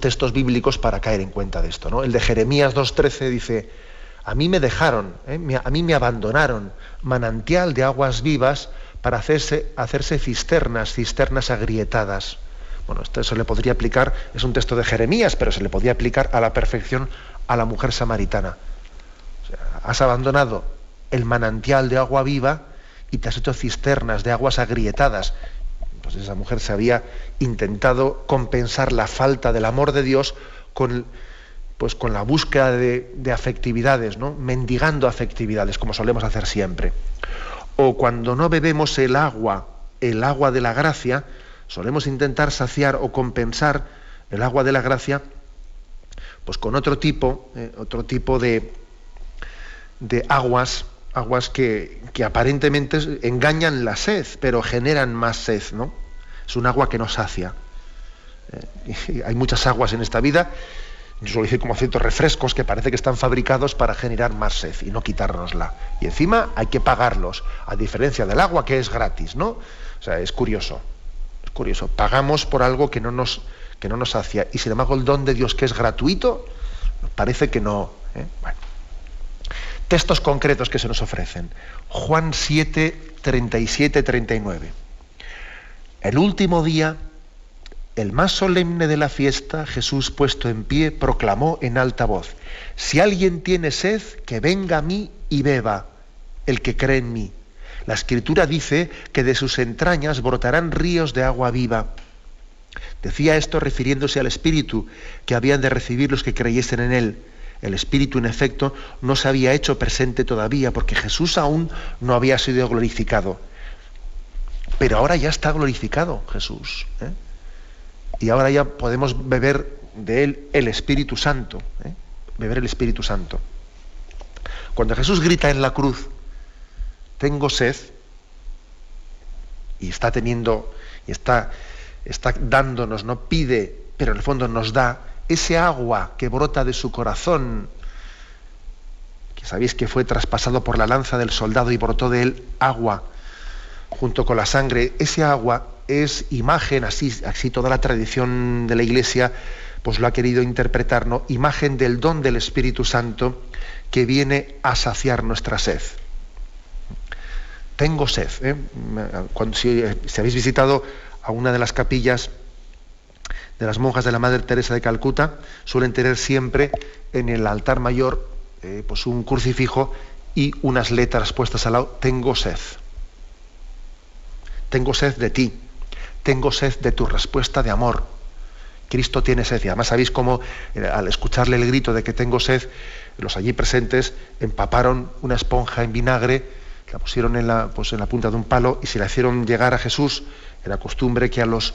Speaker 1: textos bíblicos para caer en cuenta de esto. El de Jeremías 2.13 dice, a mí me dejaron, ¿eh? a mí me abandonaron manantial de aguas vivas para hacerse, hacerse cisternas, cisternas agrietadas. Bueno, esto se le podría aplicar, es un texto de Jeremías, pero se le podría aplicar a la perfección a la mujer samaritana. has abandonado el manantial de agua viva y te has hecho cisternas de aguas agrietadas. Pues esa mujer se había intentado compensar la falta del amor de Dios con, pues con la búsqueda de, afectividades, ¿no? mendigando afectividades, como solemos hacer siempre. O cuando no bebemos el agua, el agua de la gracia, solemos intentar saciar o compensar el agua de la gracia pues con otro tipo, eh, otro tipo de, de aguas aguas que, aparentemente engañan la sed, pero generan más sed, ¿no? Es un agua que no sacia. Eh, hay muchas aguas en esta vida, yo suelo decir como ciertos refrescos que parece que están fabricados para generar más sed y no quitárnosla. Y encima hay que pagarlos, a diferencia del agua que es gratis, ¿no? O sea, es curioso, es curioso. Pagamos por algo que no nos, que no nos sacia. Y sin embargo el don de Dios que es gratuito, parece que no. ¿eh? Textos concretos que se nos ofrecen. Juan 7, 37, 39. El último día, el más solemne de la fiesta, Jesús puesto en pie, proclamó en alta voz, si alguien tiene sed, que venga a mí y beba, el que cree en mí. La escritura dice que de sus entrañas brotarán ríos de agua viva. Decía esto refiriéndose al Espíritu que habían de recibir los que creyesen en él el Espíritu, en efecto, no se había hecho presente todavía porque Jesús aún no había sido glorificado. Pero ahora ya está glorificado Jesús. ¿eh? Y ahora ya podemos beber de él el Espíritu Santo. ¿eh? Beber el Espíritu Santo. Cuando Jesús grita en la cruz, tengo sed, y está teniendo, y está, está dándonos, no pide, pero en el fondo nos da, ese agua que brota de su corazón, que sabéis que fue traspasado por la lanza del soldado y brotó de él agua junto con la sangre, ese agua es imagen, así, así toda la tradición de la Iglesia pues lo ha querido interpretar, ¿no? imagen del don del Espíritu Santo que viene a saciar nuestra sed. Tengo sed. ¿eh? Cuando, si habéis visitado a una de las capillas de las monjas de la Madre Teresa de Calcuta suelen tener siempre en el altar mayor eh, pues un crucifijo y unas letras puestas al lado, tengo sed. Tengo sed de ti, tengo sed de tu respuesta de amor. Cristo tiene sed. Y además sabéis cómo eh, al escucharle el grito de que tengo sed, los allí presentes empaparon una esponja en vinagre, la pusieron en la, pues, en la punta de un palo y se la hicieron llegar a Jesús. Era costumbre que a los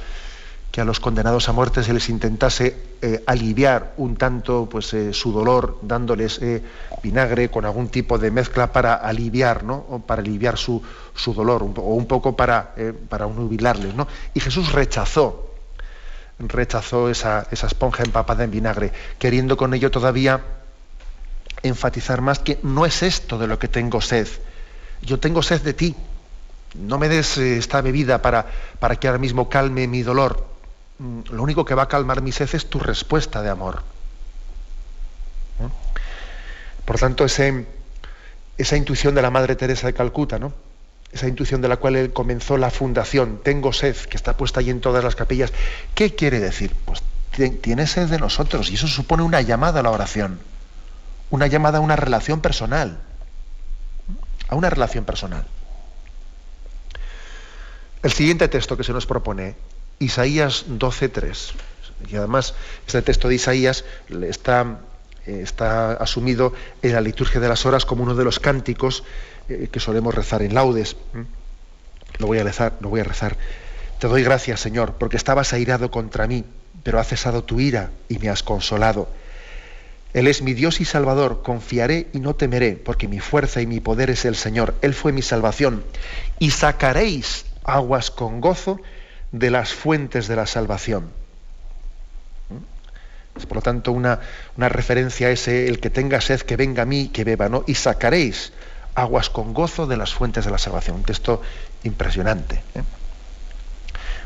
Speaker 1: que a los condenados a muerte se les intentase eh, aliviar un tanto pues, eh, su dolor, dándoles eh, vinagre con algún tipo de mezcla para aliviar, ¿no? O para aliviar su, su dolor, o un poco para, para nubilarles. ¿no? Y Jesús rechazó, rechazó esa, esa esponja empapada en vinagre, queriendo con ello todavía enfatizar más que no es esto de lo que tengo sed. Yo tengo sed de ti. No me des esta bebida para, para que ahora mismo calme mi dolor lo único que va a calmar mi sed es tu respuesta de amor. Por tanto, esa intuición de la Madre Teresa de Calcuta, ¿no? esa intuición de la cual él comenzó la fundación, tengo sed, que está puesta allí en todas las capillas, ¿qué quiere decir? Pues tiene sed de nosotros y eso supone una llamada a la oración, una llamada a una relación personal, a una relación personal. El siguiente texto que se nos propone, Isaías 12.3. Y además, este texto de Isaías está, eh, está, asumido en la liturgia de las horas como uno de los cánticos eh, que solemos rezar en laudes. Lo voy a rezar, lo voy a rezar Te doy gracias, Señor, porque estabas airado contra mí, pero ha cesado tu ira y me has consolado. Él es mi Dios y Salvador, confiaré y no temeré, porque mi fuerza y mi poder es el Señor. Él fue mi salvación. Y sacaréis aguas con gozo de las fuentes de la salvación. Es por lo tanto una, referencia a ese, el que tenga sed, que venga a mí, que beba, ¿no? Y sacaréis aguas con gozo de las fuentes de la salvación. Un texto impresionante. ¿eh?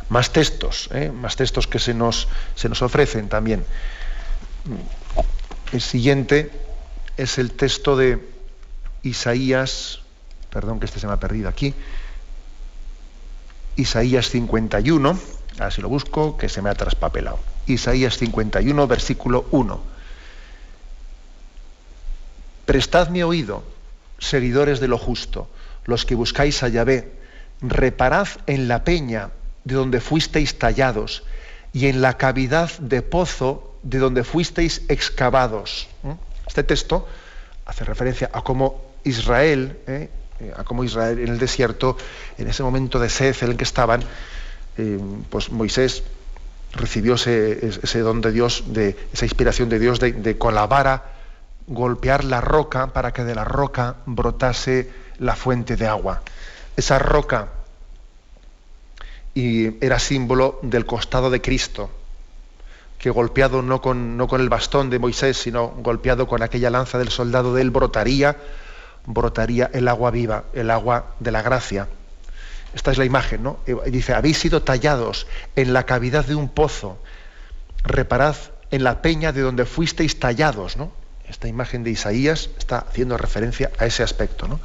Speaker 1: más textos, ¿eh? más textos que se nos, se nos ofrecen también. El siguiente es el texto de Isaías, perdón que este se me ha perdido aquí, Isaías 51, a ver si lo busco, que se me ha traspapelado. Isaías 51, versículo 1. Prestadme oído, seguidores de lo justo, los que buscáis a Yahvé, reparad en la peña de donde fuisteis tallados y en la cavidad de pozo de donde fuisteis excavados. Este texto hace referencia a cómo Israel, ¿eh? A cómo Israel en el desierto, en ese momento de sed en el que estaban, eh, pues Moisés recibió ese, don de Dios, de esa inspiración de Dios de, de con la vara golpear la roca para que de la roca brotase la fuente de agua. Esa roca y era símbolo del costado de Cristo, que golpeado no con, no con el bastón de Moisés, sino golpeado con aquella lanza del soldado de él, brotaría, brotaría el agua viva, el agua de la gracia. Esta es la imagen, ¿no? Dice, habéis sido tallados en la cavidad de un pozo, reparad en la peña de donde fuisteis tallados, ¿no? Esta imagen de Isaías está haciendo referencia a ese aspecto, ¿no?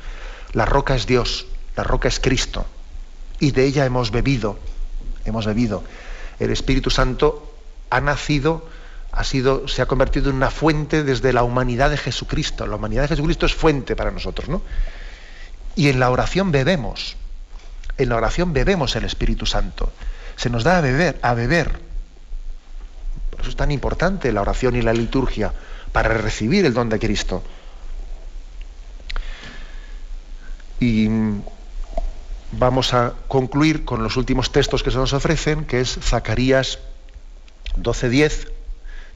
Speaker 1: La roca es Dios, la roca es Cristo y de ella hemos bebido, hemos bebido. El Espíritu Santo ha nacido, ha sido, se ha convertido en una fuente desde la humanidad de Jesucristo. La humanidad de Jesucristo es fuente para nosotros, ¿no? Y en la oración bebemos, en la oración bebemos el Espíritu Santo. Se nos da a beber, a beber. Por eso es tan importante la oración y la liturgia, para recibir el don de Cristo. Y vamos a concluir con los últimos textos que se nos ofrecen, que es Zacarías 12:10.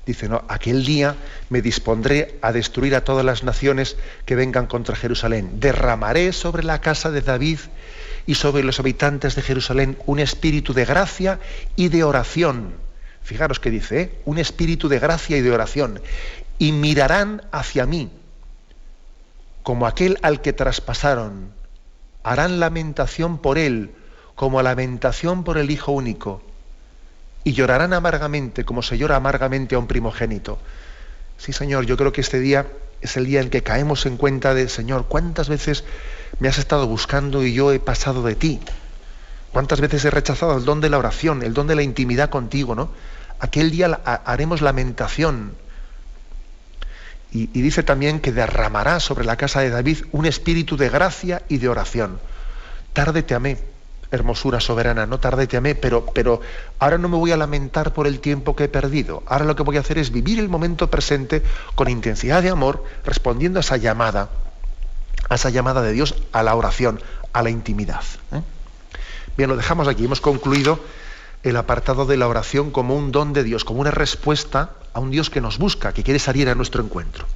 Speaker 1: Dice, no, aquel día me dispondré a destruir a todas las naciones que vengan contra Jerusalén. Derramaré sobre la casa de David y sobre los habitantes de Jerusalén un espíritu de gracia y de oración. Fijaros que dice, ¿eh? un espíritu de gracia y de oración. Y mirarán hacia mí como aquel al que traspasaron harán lamentación por él, como lamentación por el Hijo único, y llorarán amargamente, como se llora amargamente a un primogénito. Sí, Señor, yo creo que este día es el día en que caemos en cuenta de, Señor, ¿cuántas veces me has estado buscando y yo he pasado de ti? ¿Cuántas veces he rechazado el don de la oración, el don de la intimidad contigo, ¿no? Aquel día haremos lamentación, y, dice también que derramará sobre la casa de David un espíritu de gracia y de oración. Tárdete a mí, hermosura soberana, no tárdete a mí, pero, pero ahora no me voy a lamentar por el tiempo que he perdido. Ahora lo que voy a hacer es vivir el momento presente con intensidad de amor, respondiendo a esa llamada, a esa llamada de Dios a la oración, a la intimidad. ¿eh? Bien, lo dejamos aquí. Hemos concluido el apartado de la oración como un don de Dios, como una respuesta a un Dios que nos busca, que quiere salir a nuestro encuentro.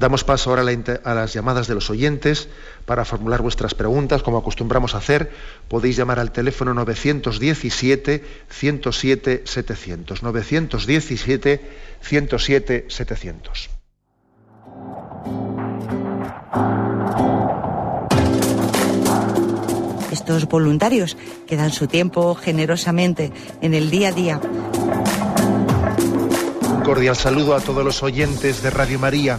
Speaker 1: Damos paso ahora a las llamadas de los oyentes para formular vuestras preguntas, como acostumbramos a hacer. Podéis llamar al teléfono 917-107-700. 917-107-700.
Speaker 3: Estos voluntarios que dan su tiempo generosamente en el día a día
Speaker 1: cordial saludo a todos los oyentes de Radio María.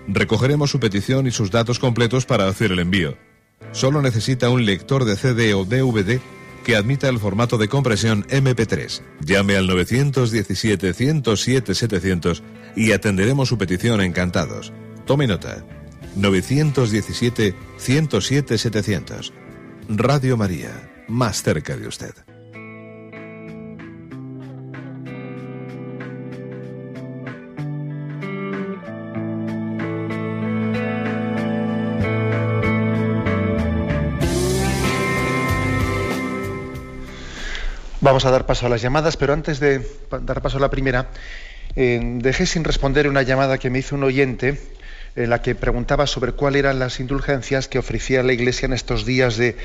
Speaker 2: Recogeremos su petición y sus datos completos para hacer el envío. Solo necesita un lector de CD o DVD que admita el formato de compresión MP3. Llame al 917-107-700 y atenderemos su petición encantados. Tome nota. 917-107-700. Radio María, más cerca de usted.
Speaker 1: Vamos a dar paso a las llamadas, pero antes de dar paso a la primera, eh, dejé sin responder una llamada que me hizo un oyente en la que preguntaba sobre cuáles eran las indulgencias que ofrecía la Iglesia en estos días de,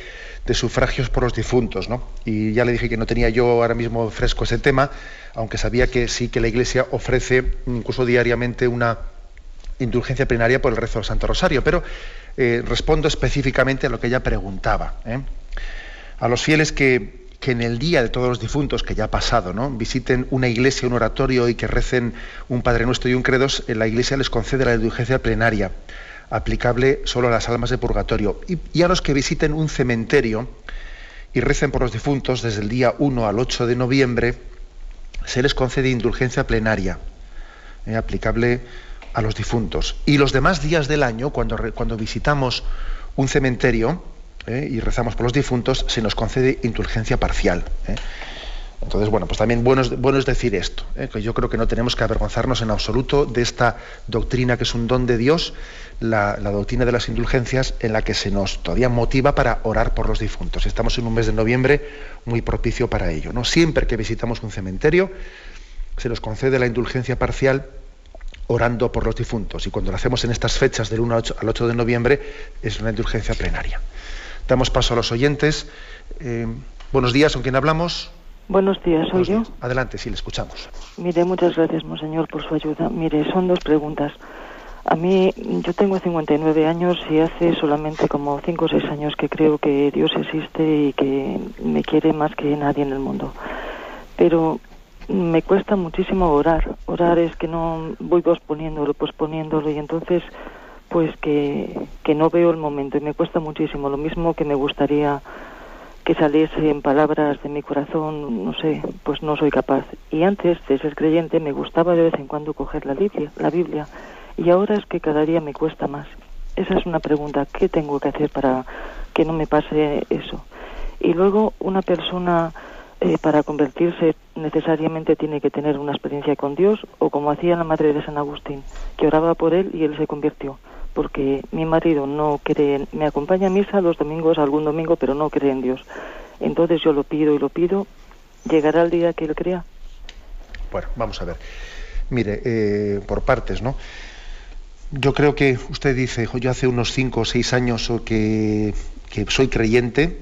Speaker 1: sufragios por los difuntos. ¿no? Y ya le dije que no tenía yo ahora mismo fresco ese tema, aunque sabía que sí que la Iglesia ofrece incluso diariamente una indulgencia plenaria por el rezo del Santo Rosario. Pero eh, respondo específicamente a lo que ella preguntaba. ¿eh? A los fieles que que en el día de todos los difuntos, que ya ha pasado, ¿no? visiten una iglesia, un oratorio y que recen un Padre Nuestro y un Credos, la iglesia les concede la indulgencia plenaria, aplicable solo a las almas de purgatorio. Y, a los que visiten un cementerio y recen por los difuntos desde el día 1 al 8 de noviembre, se les concede indulgencia plenaria, ¿eh? aplicable a los difuntos. Y los demás días del año, cuando, cuando visitamos un cementerio, ¿eh? y rezamos por los difuntos, se nos concede indulgencia parcial. ¿eh? Entonces, bueno, pues también bueno es, decir esto, ¿eh? que yo creo que no tenemos que avergonzarnos en absoluto de esta doctrina que es un don de Dios, la, doctrina de las indulgencias, en la que se nos todavía motiva para orar por los difuntos. Estamos en un mes de noviembre muy propicio para ello. ¿no? Siempre que visitamos un cementerio, se nos concede la indulgencia parcial orando por los difuntos. Y cuando lo hacemos en estas fechas del 1 al 8 de noviembre, es una indulgencia plenaria. Damos paso a los oyentes. Eh, buenos días, ¿con quién hablamos?
Speaker 4: Buenos días, soy yo.
Speaker 1: Adelante, sí, le escuchamos.
Speaker 4: Mire, muchas gracias, monseñor, por su ayuda. Mire, son dos preguntas. A mí, yo tengo 59 años y hace solamente como 5 o 6 años que creo que Dios existe y que me quiere más que nadie en el mundo. Pero me cuesta muchísimo orar. Orar es que no voy posponiéndolo, posponiéndolo y entonces pues que, que no veo el momento y me cuesta muchísimo. Lo mismo que me gustaría que saliese en palabras de mi corazón, no sé, pues no soy capaz. Y antes de ser creyente me gustaba de vez en cuando coger la Biblia, la Biblia y ahora es que cada día me cuesta más. Esa es una pregunta, ¿qué tengo que hacer para que no me pase eso? Y luego una persona eh, para convertirse necesariamente tiene que tener una experiencia con Dios o como hacía la madre de San Agustín, que oraba por él y él se convirtió porque mi marido no cree, me acompaña a misa los domingos, algún domingo, pero no cree en Dios. Entonces yo lo pido y lo pido, llegará el día que él crea.
Speaker 1: Bueno, vamos a ver. Mire, eh, por partes, ¿no? Yo creo que usted dice, yo hace unos cinco o seis años que, que soy creyente,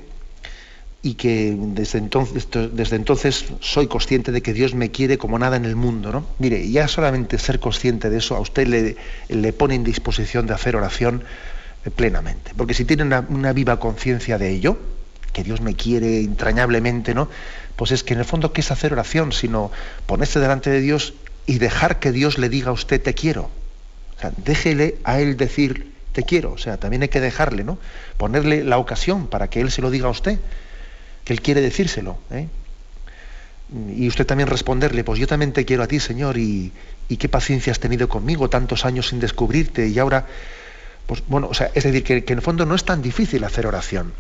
Speaker 1: y que desde entonces, desde entonces soy consciente de que Dios me quiere como nada en el mundo. ¿no? Mire, ya solamente ser consciente de eso a usted le, le pone en disposición de hacer oración plenamente. Porque si tiene una, viva conciencia de ello, que Dios me quiere entrañablemente, ¿no? Pues es que en el fondo, ¿qué es hacer oración? Sino ponerse delante de Dios y dejar que Dios le diga a usted te quiero. O sea, déjele a Él decir te quiero. O sea, también hay que dejarle, ¿no? Ponerle la ocasión para que Él se lo diga a usted que Él quiere decírselo. ¿eh? Y usted también responderle, pues yo también te quiero a ti, Señor, y, qué paciencia has tenido conmigo, tantos años sin descubrirte, y ahora, pues bueno, o sea, es decir, que, en el fondo no es tan difícil hacer oración.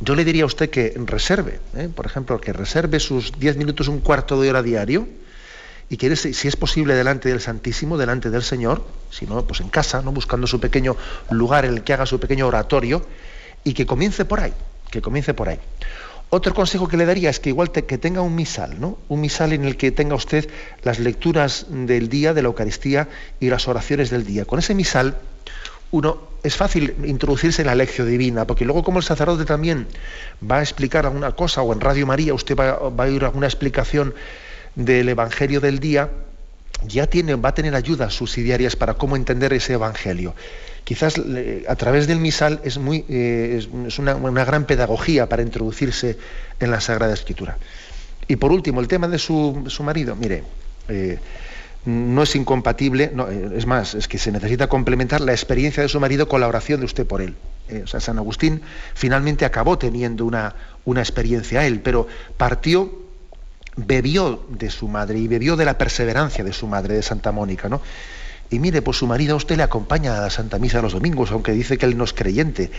Speaker 1: Yo le diría a usted que reserve, ¿eh? por ejemplo, que reserve sus diez minutos, un cuarto de hora diario, y que si es posible delante del Santísimo, delante del Señor, si no, pues en casa, no buscando su pequeño lugar en el que haga su pequeño oratorio, y que comience por ahí, que comience por ahí. Otro consejo que le daría es que igual que tenga un misal, ¿no? Un misal en el que tenga usted las lecturas del día, de la Eucaristía y las oraciones del día. Con ese misal, uno es fácil introducirse en la lección divina, porque luego como el sacerdote también va a explicar alguna cosa, o en Radio María usted va, a oír alguna explicación del Evangelio del día, ya tiene, va a tener ayudas subsidiarias para cómo entender ese Evangelio. Quizás a través del misal es, muy, eh, es una, gran pedagogía para introducirse en la Sagrada Escritura. Y por último, el tema de su, su marido, mire, eh, no es incompatible, eh, es más, es que se necesita complementar la experiencia de su marido con la oración de usted por él. o sea, San Agustín finalmente acabó teniendo una, una experiencia él, pero partió, bebió de su madre y bebió de la perseverancia de su madre, de Santa Mónica, ¿no? Y mire, pues su marido a usted le acompaña a la Santa Misa los domingos, aunque dice que él no es creyente.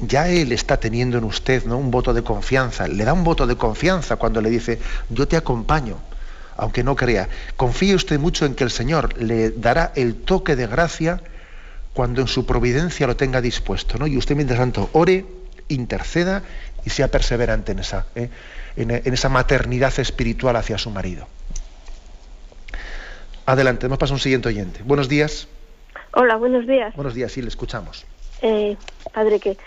Speaker 1: Ya, él está teniendo en usted ¿no? un voto de confianza. Le da un voto de confianza cuando le dice, yo te acompaño, aunque no crea. Confíe usted mucho en que el Señor le dará el toque de gracia cuando en su providencia lo tenga dispuesto. ¿no? Y usted, mientras tanto, ore, interceda y sea perseverante en esa, ¿eh? en esa maternidad espiritual hacia su marido. Adelante, hemos pasado un siguiente oyente. Buenos días.
Speaker 5: Hola, buenos días.
Speaker 1: Buenos días, sí, le escuchamos.
Speaker 5: Eh, padre, que,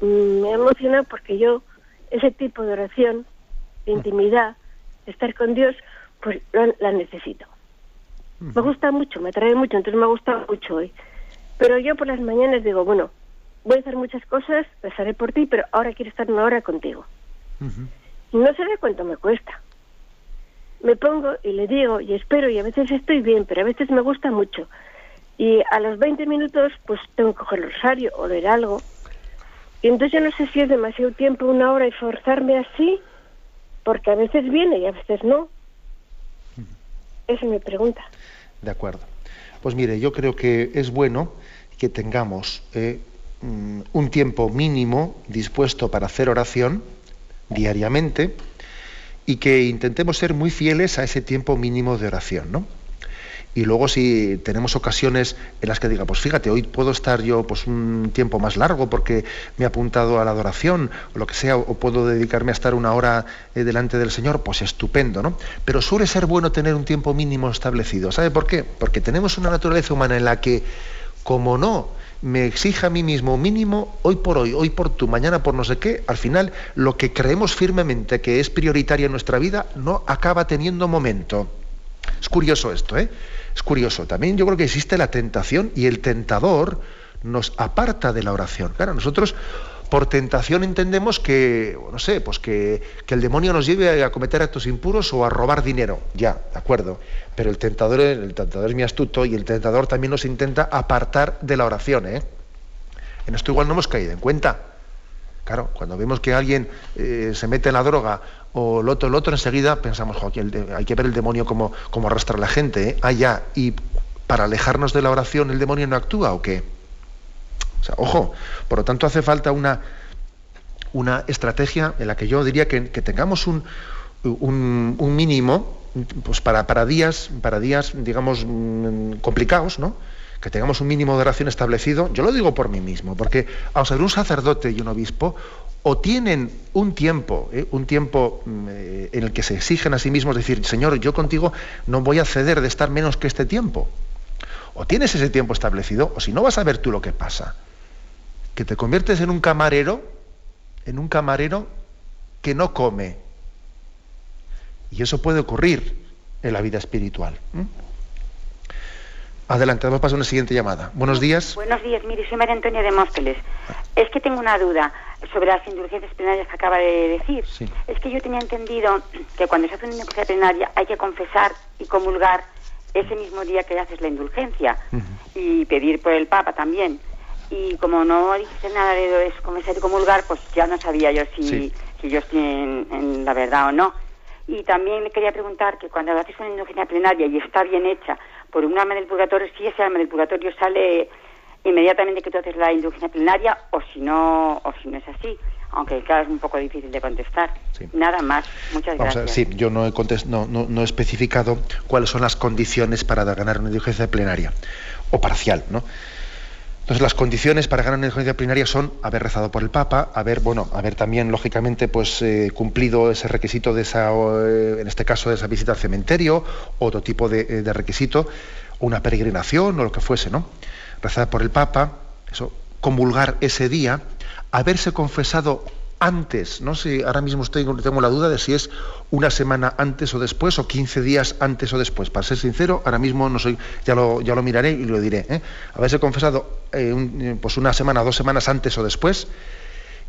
Speaker 5: me emociona porque yo, ese tipo de oración, de intimidad, de estar con Dios, pues la necesito. Me gusta mucho, me atrae mucho, entonces me gusta mucho hoy. Pero yo por las mañanas digo, bueno, voy a hacer muchas cosas, rezaré por ti, pero ahora quiero estar una hora contigo. Y no sé de cuánto me cuesta me pongo y le digo y espero y a veces estoy bien, pero a veces me gusta mucho. Y a los 20 minutos pues tengo que coger el rosario o leer algo. Y entonces yo no sé si es demasiado tiempo, una hora y forzarme así, porque a veces viene y a veces no. Esa es mi pregunta.
Speaker 1: De acuerdo. Pues mire, yo creo que es bueno que tengamos eh, mm, un tiempo mínimo dispuesto para hacer oración diariamente y que intentemos ser muy fieles a ese tiempo mínimo de oración, ¿no? Y luego si tenemos ocasiones en las que diga, pues fíjate, hoy puedo estar yo pues un tiempo más largo porque me he apuntado a la adoración o lo que sea, o puedo dedicarme a estar una hora eh, delante del Señor, pues estupendo, ¿no? Pero suele ser bueno tener un tiempo mínimo establecido. ¿Sabe por qué? Porque tenemos una naturaleza humana en la que, como no me exija a mí mismo mínimo hoy por hoy, hoy por tú, mañana por no sé qué, al final lo que creemos firmemente que es prioritario en nuestra vida no acaba teniendo momento. Es curioso esto, ¿eh? Es curioso. También yo creo que existe la tentación y el tentador nos aparta de la oración. Claro, nosotros por tentación entendemos que, no sé, pues que, el demonio nos lleve a cometer actos impuros o a robar dinero. Ya, de acuerdo. Pero el tentador, el tentador es mi astuto y el tentador también nos intenta apartar de la oración. ¿eh? En esto igual no hemos caído en cuenta. Claro, cuando vemos que alguien eh, se mete en la droga o el otro, el otro, enseguida pensamos, hay que ver el demonio como arrastra a la gente. ¿eh? Ah, ya. Y para alejarnos de la oración, ¿el demonio no actúa o qué? Ojo, por lo tanto hace falta una, una estrategia en la que yo diría que, tengamos un, un, mínimo pues para, para, días, para días, digamos, mm, complicados, ¿no? Que tengamos un mínimo de oración establecido. Yo lo digo por mí mismo, porque, vamos a ver, un sacerdote y un obispo o tienen un tiempo, ¿eh? un tiempo mm, eh, en el que se exigen a sí mismos decir, Señor, yo contigo no voy a ceder de estar menos que este tiempo. O tienes ese tiempo establecido, o si no vas a ver tú lo que pasa que te conviertes en un camarero, en un camarero que no come. Y eso puede ocurrir en la vida espiritual. Adelante, vamos a pasar a una siguiente llamada. Buenos días.
Speaker 6: Buenos días, mire, soy María Antonia de Móstoles. Es que tengo una duda sobre las indulgencias plenarias que acaba de decir. Es que yo tenía entendido que cuando se hace una indulgencia plenaria hay que confesar y comulgar ese mismo día que haces la indulgencia y pedir por el Papa también y como no dijiste nada de eso, comenzar y comulgar, pues ya no sabía yo si, si yo estoy en, la verdad o no. Y también le quería preguntar que cuando haces una indulgencia plenaria y está bien hecha por un alma del purgatorio, si ese alma del purgatorio sale inmediatamente que tú haces la indulgencia plenaria o si no o si no es así. Aunque claro es un poco difícil de contestar. Nada más. Muchas gracias.
Speaker 1: sí yo no he no, no, no, he especificado cuáles son las condiciones para ganar una indulgencia plenaria. O parcial no entonces las condiciones para ganar una indulgencia plenaria son haber rezado por el Papa, haber, bueno, haber también lógicamente pues eh, cumplido ese requisito de esa, eh, en este caso de esa visita al cementerio, otro tipo de, eh, de, requisito, una peregrinación o lo que fuese, ¿no? Rezar por el Papa, eso, comulgar ese día, haberse confesado antes, no sé, ahora mismo estoy, tengo la duda de si es una semana antes o después o 15 días antes o después. Para ser sincero, ahora mismo no soy, ya lo, ya lo miraré y lo diré. ¿eh? Haberse confesado eh, pues una semana, dos semanas antes o después.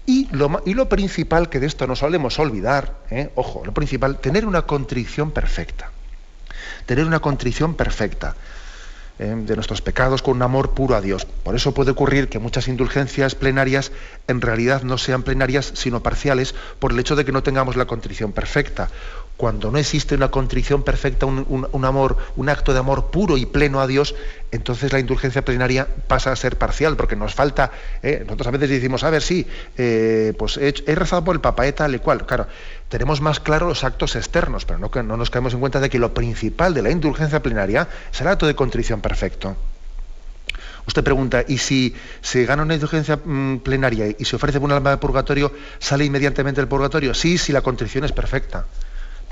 Speaker 1: Y lo, y lo principal, que de esto no solemos olvidar, ¿eh? ojo, lo principal, tener una contrición perfecta. Tener una contrición perfecta. Eh, de nuestros pecados con un amor puro a Dios. Por eso puede ocurrir que muchas indulgencias plenarias en realidad no sean plenarias, sino parciales, por el hecho de que no tengamos la contrición perfecta. Cuando no existe una contrición perfecta, un, amor, un acto de amor puro y pleno a Dios, entonces la indulgencia plenaria pasa a ser parcial, porque nos falta. Eh, nosotros a veces decimos, a ver, sí, eh, pues he, rezado por el Papa, tal y cual. Claro, tenemos más claro los actos externos, pero no, no nos caemos en cuenta de que lo principal de la indulgencia plenaria es el acto de contrición perfecto. Usted pregunta, ¿y si se gana una indulgencia mm, plenaria y se ofrece un alma de purgatorio, sale inmediatamente del purgatorio? Sí, si la contrición es perfecta.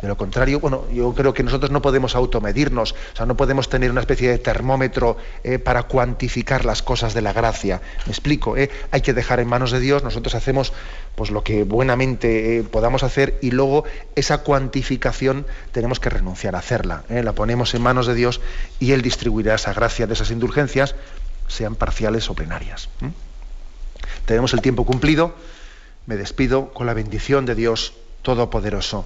Speaker 1: De lo contrario, bueno, yo creo que nosotros no podemos automedirnos, o sea, no podemos tener una especie de termómetro eh, para cuantificar las cosas de la gracia. Me explico, eh? hay que dejar en manos de Dios, nosotros hacemos pues lo que buenamente eh, podamos hacer y luego esa cuantificación tenemos que renunciar a hacerla. La ponemos en manos de Dios y Él distribuirá esa gracia de esas indulgencias, sean parciales o plenarias. Tenemos el tiempo cumplido. Me despido con la bendición de Dios Todopoderoso.